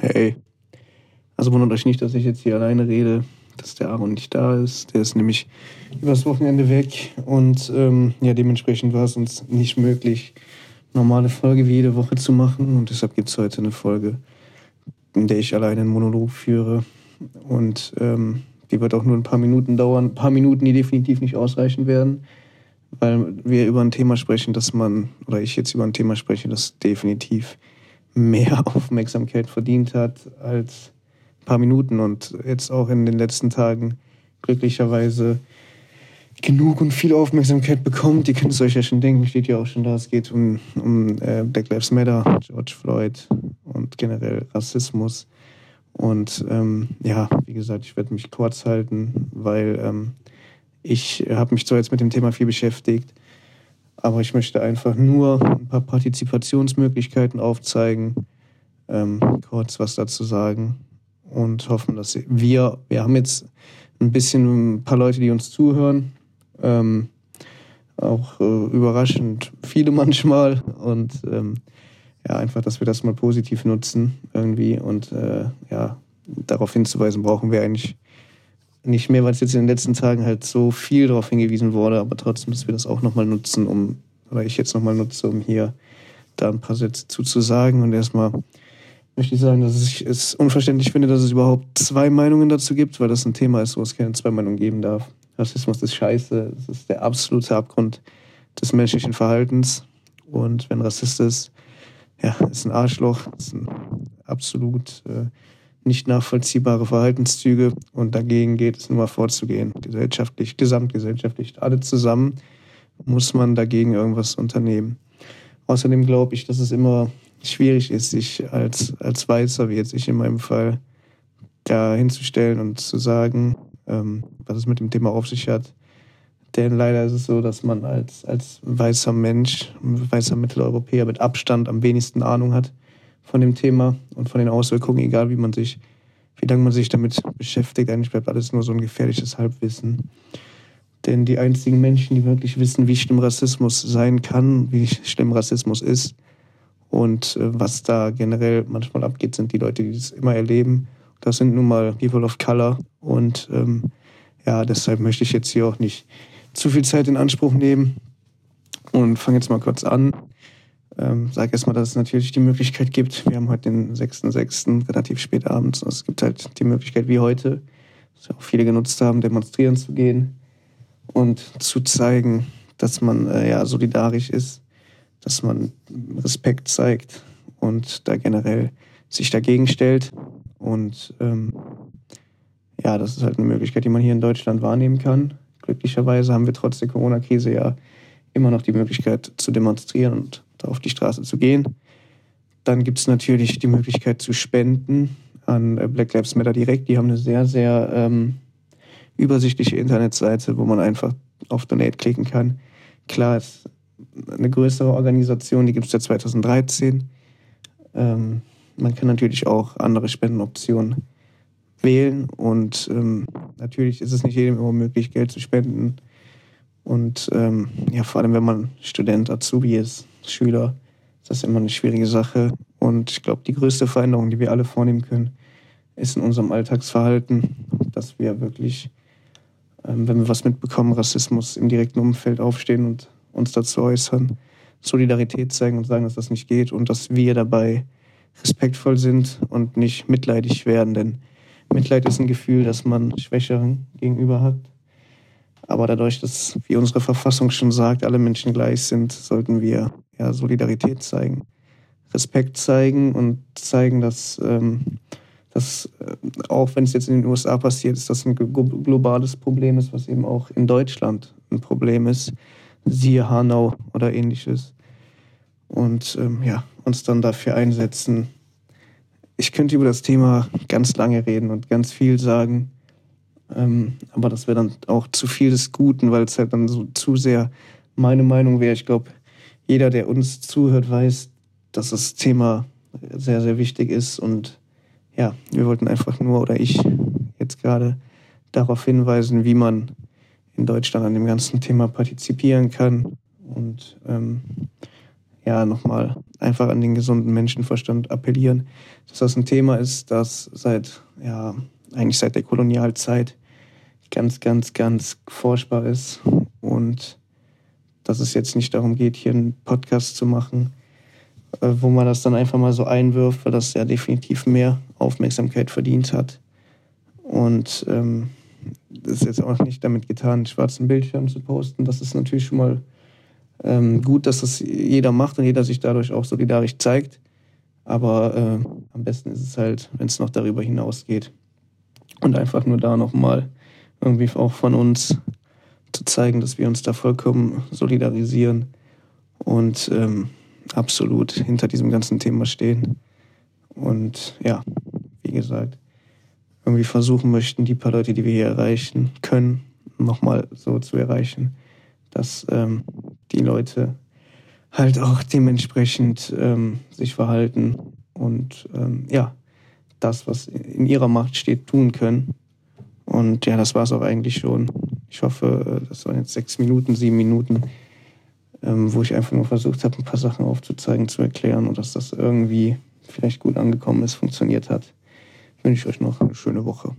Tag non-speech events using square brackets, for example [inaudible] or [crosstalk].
Hey. Also wundert euch nicht, dass ich jetzt hier alleine rede, dass der Aaron nicht da ist. Der ist nämlich übers Wochenende weg und ähm, ja, dementsprechend war es uns nicht möglich, normale Folge wie jede Woche zu machen und deshalb gibt es heute eine Folge, in der ich alleine einen Monolog führe und ähm, die wird auch nur ein paar Minuten dauern, ein paar Minuten, die definitiv nicht ausreichen werden, weil wir über ein Thema sprechen, dass man, oder ich jetzt über ein Thema spreche, das definitiv mehr [laughs] Aufmerksamkeit verdient hat als ein paar Minuten und jetzt auch in den letzten Tagen glücklicherweise genug und viel Aufmerksamkeit bekommt. Ihr könnt es euch ja schon denken, steht ja auch schon da. Es geht um, um äh, Black Lives Matter, George Floyd und generell Rassismus. Und ähm, ja, wie gesagt, ich werde mich kurz halten, weil ähm, ich habe mich zwar jetzt mit dem Thema viel beschäftigt, aber ich möchte einfach nur ein paar Partizipationsmöglichkeiten aufzeigen, ähm, kurz was dazu sagen und hoffen, dass wir, wir haben jetzt ein bisschen ein paar Leute, die uns zuhören, ähm, auch äh, überraschend viele [laughs] manchmal und ähm, ja, einfach, dass wir das mal positiv nutzen irgendwie und äh, ja, darauf hinzuweisen brauchen wir eigentlich nicht mehr, weil es jetzt in den letzten Tagen halt so viel darauf hingewiesen wurde, aber trotzdem, dass wir das auch nochmal nutzen, um, oder ich jetzt nochmal nutze, um hier da ein paar Sätze zuzusagen und erstmal möchte ich sagen, dass ich es unverständlich finde, dass es überhaupt zwei Meinungen dazu gibt, weil das ein Thema ist, wo es keine zwei Meinungen geben darf. Rassismus ist scheiße, es ist der absolute Abgrund des menschlichen Verhaltens. Und wenn Rassist ist, ja, ist ein Arschloch, ist ein absolut äh, nicht nachvollziehbare Verhaltenszüge. Und dagegen geht es nur mal vorzugehen. Gesellschaftlich, gesamtgesellschaftlich, alle zusammen muss man dagegen irgendwas unternehmen. Außerdem glaube ich, dass es immer schwierig ist, sich als, als Weißer, wie jetzt ich in meinem Fall, da hinzustellen und zu sagen, ähm, was es mit dem Thema auf sich hat. Denn leider ist es so, dass man als, als weißer Mensch, weißer Mitteleuropäer mit Abstand am wenigsten Ahnung hat von dem Thema und von den Auswirkungen, egal wie man sich, wie lange man sich damit beschäftigt. Eigentlich bleibt alles nur so ein gefährliches Halbwissen. Denn die einzigen Menschen, die wirklich wissen, wie schlimm Rassismus sein kann, wie schlimm Rassismus ist und äh, was da generell manchmal abgeht, sind die Leute, die das immer erleben das sind nun mal People of Color. Und ähm, ja, deshalb möchte ich jetzt hier auch nicht zu viel Zeit in Anspruch nehmen und fange jetzt mal kurz an. Ähm, sage erstmal, dass es natürlich die Möglichkeit gibt. Wir haben heute den 6.6. relativ spät abends. Es gibt halt die Möglichkeit wie heute, was ja auch viele genutzt haben, demonstrieren zu gehen und zu zeigen, dass man äh, ja solidarisch ist, dass man Respekt zeigt und da generell sich dagegen stellt. Und ähm, ja, das ist halt eine Möglichkeit, die man hier in Deutschland wahrnehmen kann. Glücklicherweise haben wir trotz der Corona-Krise ja immer noch die Möglichkeit zu demonstrieren und da auf die Straße zu gehen. Dann gibt es natürlich die Möglichkeit zu spenden an äh, Black Lives Matter direkt. Die haben eine sehr, sehr ähm, übersichtliche Internetseite, wo man einfach auf Donate klicken kann. Klar, ist eine größere Organisation, die gibt es seit 2013. Ähm, man kann natürlich auch andere Spendenoptionen wählen und ähm, natürlich ist es nicht jedem immer möglich, Geld zu spenden. Und ähm, ja, vor allem, wenn man Student, Azubi ist, Schüler, ist das immer eine schwierige Sache. Und ich glaube, die größte Veränderung, die wir alle vornehmen können, ist in unserem Alltagsverhalten, dass wir wirklich, ähm, wenn wir was mitbekommen, Rassismus im direkten Umfeld aufstehen und uns dazu äußern, Solidarität zeigen und sagen, dass das nicht geht und dass wir dabei respektvoll sind und nicht mitleidig werden. Denn Mitleid ist ein Gefühl, das man Schwächeren gegenüber hat. Aber dadurch, dass, wie unsere Verfassung schon sagt, alle Menschen gleich sind, sollten wir ja, Solidarität zeigen, Respekt zeigen und zeigen, dass, ähm, dass äh, auch wenn es jetzt in den USA passiert ist, das ein globales Problem ist, was eben auch in Deutschland ein Problem ist, siehe Hanau oder ähnliches. Und ähm, ja, uns dann dafür einsetzen. Ich könnte über das Thema ganz lange reden und ganz viel sagen, ähm, aber das wäre dann auch zu viel des Guten, weil es halt dann so zu sehr meine Meinung wäre. Ich glaube, jeder, der uns zuhört, weiß, dass das Thema sehr, sehr wichtig ist und ja, wir wollten einfach nur, oder ich jetzt gerade darauf hinweisen, wie man in Deutschland an dem ganzen Thema partizipieren kann und ähm, ja nochmal einfach an den gesunden Menschenverstand appellieren, dass das ein Thema ist, das seit, ja, eigentlich seit der Kolonialzeit ganz, ganz, ganz forschbar ist und dass es jetzt nicht darum geht, hier einen Podcast zu machen, äh, wo man das dann einfach mal so einwirft, weil das ja definitiv mehr Aufmerksamkeit verdient hat. Und ähm, das ist jetzt auch nicht damit getan, schwarzen Bildschirm zu posten. Das ist natürlich schon mal ähm, gut, dass das jeder macht und jeder sich dadurch auch solidarisch zeigt. Aber äh, am besten ist es halt, wenn es noch darüber hinausgeht. Und einfach nur da nochmal irgendwie auch von uns zu zeigen, dass wir uns da vollkommen solidarisieren und ähm, absolut hinter diesem ganzen Thema stehen. Und ja, wie gesagt, irgendwie versuchen möchten, die paar Leute, die wir hier erreichen können, nochmal so zu erreichen, dass ähm, die Leute halt auch dementsprechend ähm, sich verhalten und ähm, ja, das, was in ihrer Macht steht, tun können. Und ja, das war es auch eigentlich schon. Ich hoffe, das waren jetzt sechs Minuten, sieben Minuten, ähm, wo ich einfach nur versucht habe, ein paar Sachen aufzuzeigen, zu erklären und dass das irgendwie vielleicht gut angekommen ist, funktioniert hat. Wünsche ich euch noch eine schöne Woche.